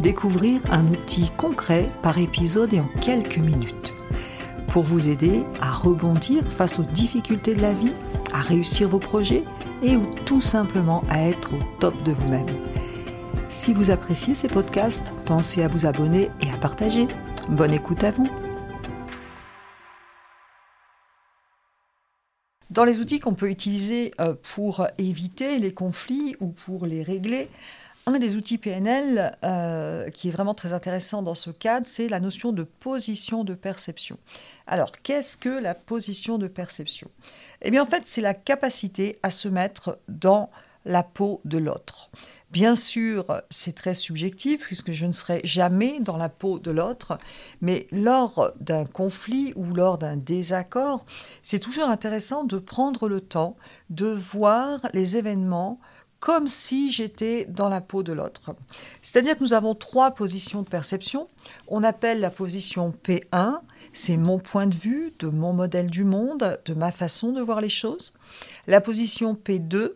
découvrir un outil concret par épisode et en quelques minutes. Pour vous aider à rebondir face aux difficultés de la vie, à réussir vos projets et ou tout simplement à être au top de vous-même. Si vous appréciez ces podcasts, pensez à vous abonner et à partager. Bonne écoute à vous. Dans les outils qu'on peut utiliser euh, pour éviter les conflits ou pour les régler, un des outils PNL euh, qui est vraiment très intéressant dans ce cadre, c'est la notion de position de perception. Alors, qu'est-ce que la position de perception? Eh bien, en fait, c'est la capacité à se mettre dans la peau de l'autre. Bien sûr, c'est très subjectif puisque je ne serai jamais dans la peau de l'autre, mais lors d'un conflit ou lors d'un désaccord, c'est toujours intéressant de prendre le temps de voir les événements comme si j'étais dans la peau de l'autre. C'est-à-dire que nous avons trois positions de perception. On appelle la position P1, c'est mon point de vue, de mon modèle du monde, de ma façon de voir les choses. La position P2,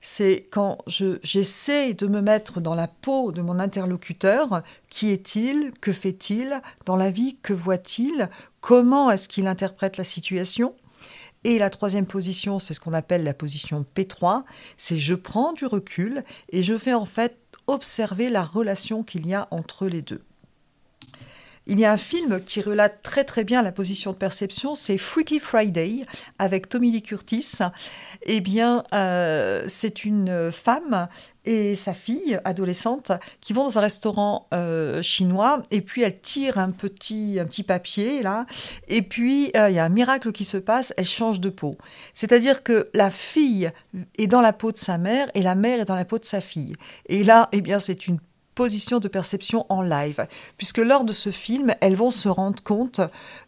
c'est quand j'essaie de me mettre dans la peau de mon interlocuteur. Qui est-il Que fait-il Dans la vie, que voit-il Comment est-ce qu'il interprète la situation et la troisième position, c'est ce qu'on appelle la position P3, c'est je prends du recul et je fais en fait observer la relation qu'il y a entre les deux. Il y a un film qui relate très très bien la position de perception, c'est Freaky Friday avec Tommy Lee Curtis. Eh bien, euh, c'est une femme et sa fille adolescente qui vont dans un restaurant euh, chinois et puis elle tire un petit, un petit papier là et puis euh, il y a un miracle qui se passe, elle change de peau. C'est-à-dire que la fille est dans la peau de sa mère et la mère est dans la peau de sa fille. Et là, eh bien, c'est une position de perception en live, puisque lors de ce film, elles vont se rendre compte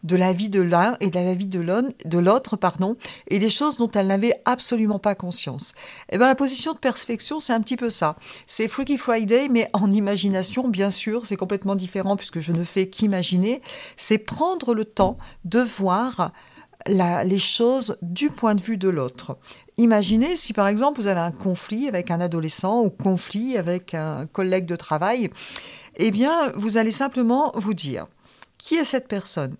de la vie de l'un et de la vie de l'autre, pardon, et des choses dont elles n'avaient absolument pas conscience. Et eh bien, la position de perception, c'est un petit peu ça. C'est Freaky Friday, mais en imagination, bien sûr, c'est complètement différent puisque je ne fais qu'imaginer. C'est prendre le temps de voir les choses du point de vue de l'autre. Imaginez si par exemple vous avez un conflit avec un adolescent ou conflit avec un collègue de travail, eh bien vous allez simplement vous dire qui est cette personne?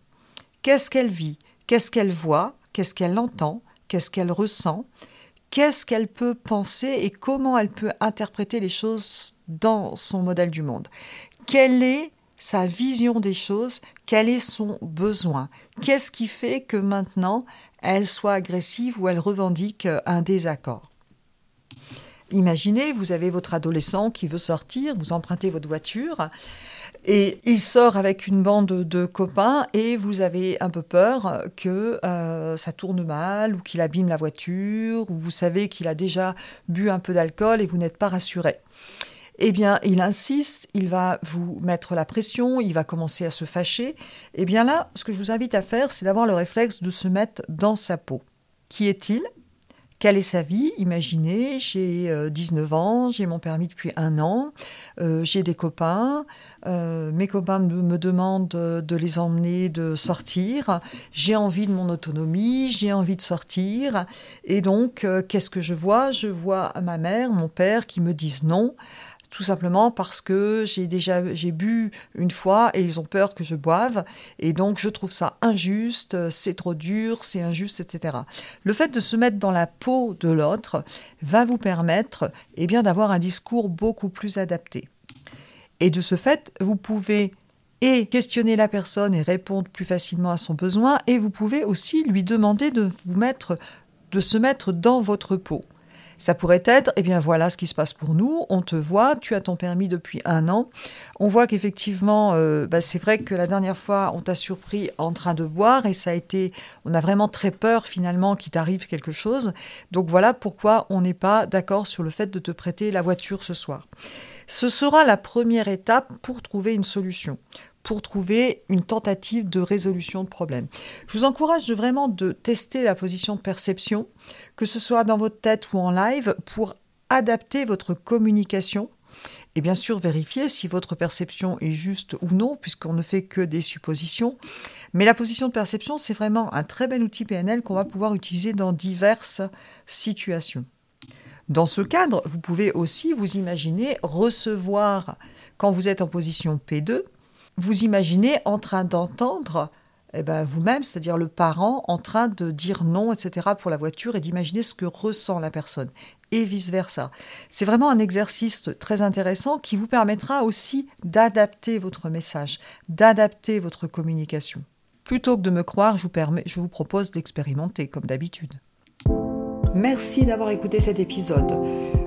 Qu'est-ce qu'elle vit? Qu'est-ce qu'elle voit? Qu'est-ce qu'elle entend? Qu'est-ce qu'elle ressent? Qu'est-ce qu'elle peut penser et comment elle peut interpréter les choses dans son modèle du monde? Quelle est sa vision des choses, quel est son besoin, qu'est-ce qui fait que maintenant elle soit agressive ou elle revendique un désaccord? Imaginez, vous avez votre adolescent qui veut sortir, vous empruntez votre voiture et il sort avec une bande de copains et vous avez un peu peur que euh, ça tourne mal ou qu'il abîme la voiture ou vous savez qu'il a déjà bu un peu d'alcool et vous n'êtes pas rassuré eh bien, il insiste, il va vous mettre la pression, il va commencer à se fâcher. Eh bien là, ce que je vous invite à faire, c'est d'avoir le réflexe de se mettre dans sa peau. Qui est-il? Quelle est sa vie? Imaginez, j'ai 19 euh, ans, j'ai mon permis depuis un an, euh, j'ai des copains, euh, mes copains me, demandent de les emmener, de sortir, j'ai envie de mon autonomie, j'ai envie de sortir, et donc, qu'est-ce que je vois? Je vois ma mère, mon père qui me disent non tout simplement parce que j'ai déjà j'ai bu une fois et ils ont peur que je boive et donc je trouve ça injuste, c'est trop dur, c'est injuste, etc. Le fait de se mettre dans la peau de l'autre va vous permettre eh bien d'avoir un discours beaucoup plus adapté. Et de ce fait, vous pouvez et questionner la personne et répondre plus facilement à son besoin et vous pouvez aussi lui demander de vous mettre de se mettre dans votre peau. Ça pourrait être, eh bien voilà ce qui se passe pour nous, on te voit, tu as ton permis depuis un an. On voit qu'effectivement, euh, bah, c'est vrai que la dernière fois, on t'a surpris en train de boire et ça a été, on a vraiment très peur finalement qu'il t'arrive quelque chose. Donc voilà pourquoi on n'est pas d'accord sur le fait de te prêter la voiture ce soir. Ce sera la première étape pour trouver une solution pour trouver une tentative de résolution de problème. Je vous encourage vraiment de tester la position de perception, que ce soit dans votre tête ou en live, pour adapter votre communication et bien sûr vérifier si votre perception est juste ou non, puisqu'on ne fait que des suppositions. Mais la position de perception, c'est vraiment un très bel outil PNL qu'on va pouvoir utiliser dans diverses situations. Dans ce cadre, vous pouvez aussi vous imaginer recevoir, quand vous êtes en position P2, vous imaginez en train d'entendre eh ben, vous-même, c'est-à-dire le parent, en train de dire non, etc. pour la voiture et d'imaginer ce que ressent la personne et vice-versa. C'est vraiment un exercice très intéressant qui vous permettra aussi d'adapter votre message, d'adapter votre communication. Plutôt que de me croire, je vous, je vous propose d'expérimenter comme d'habitude. Merci d'avoir écouté cet épisode.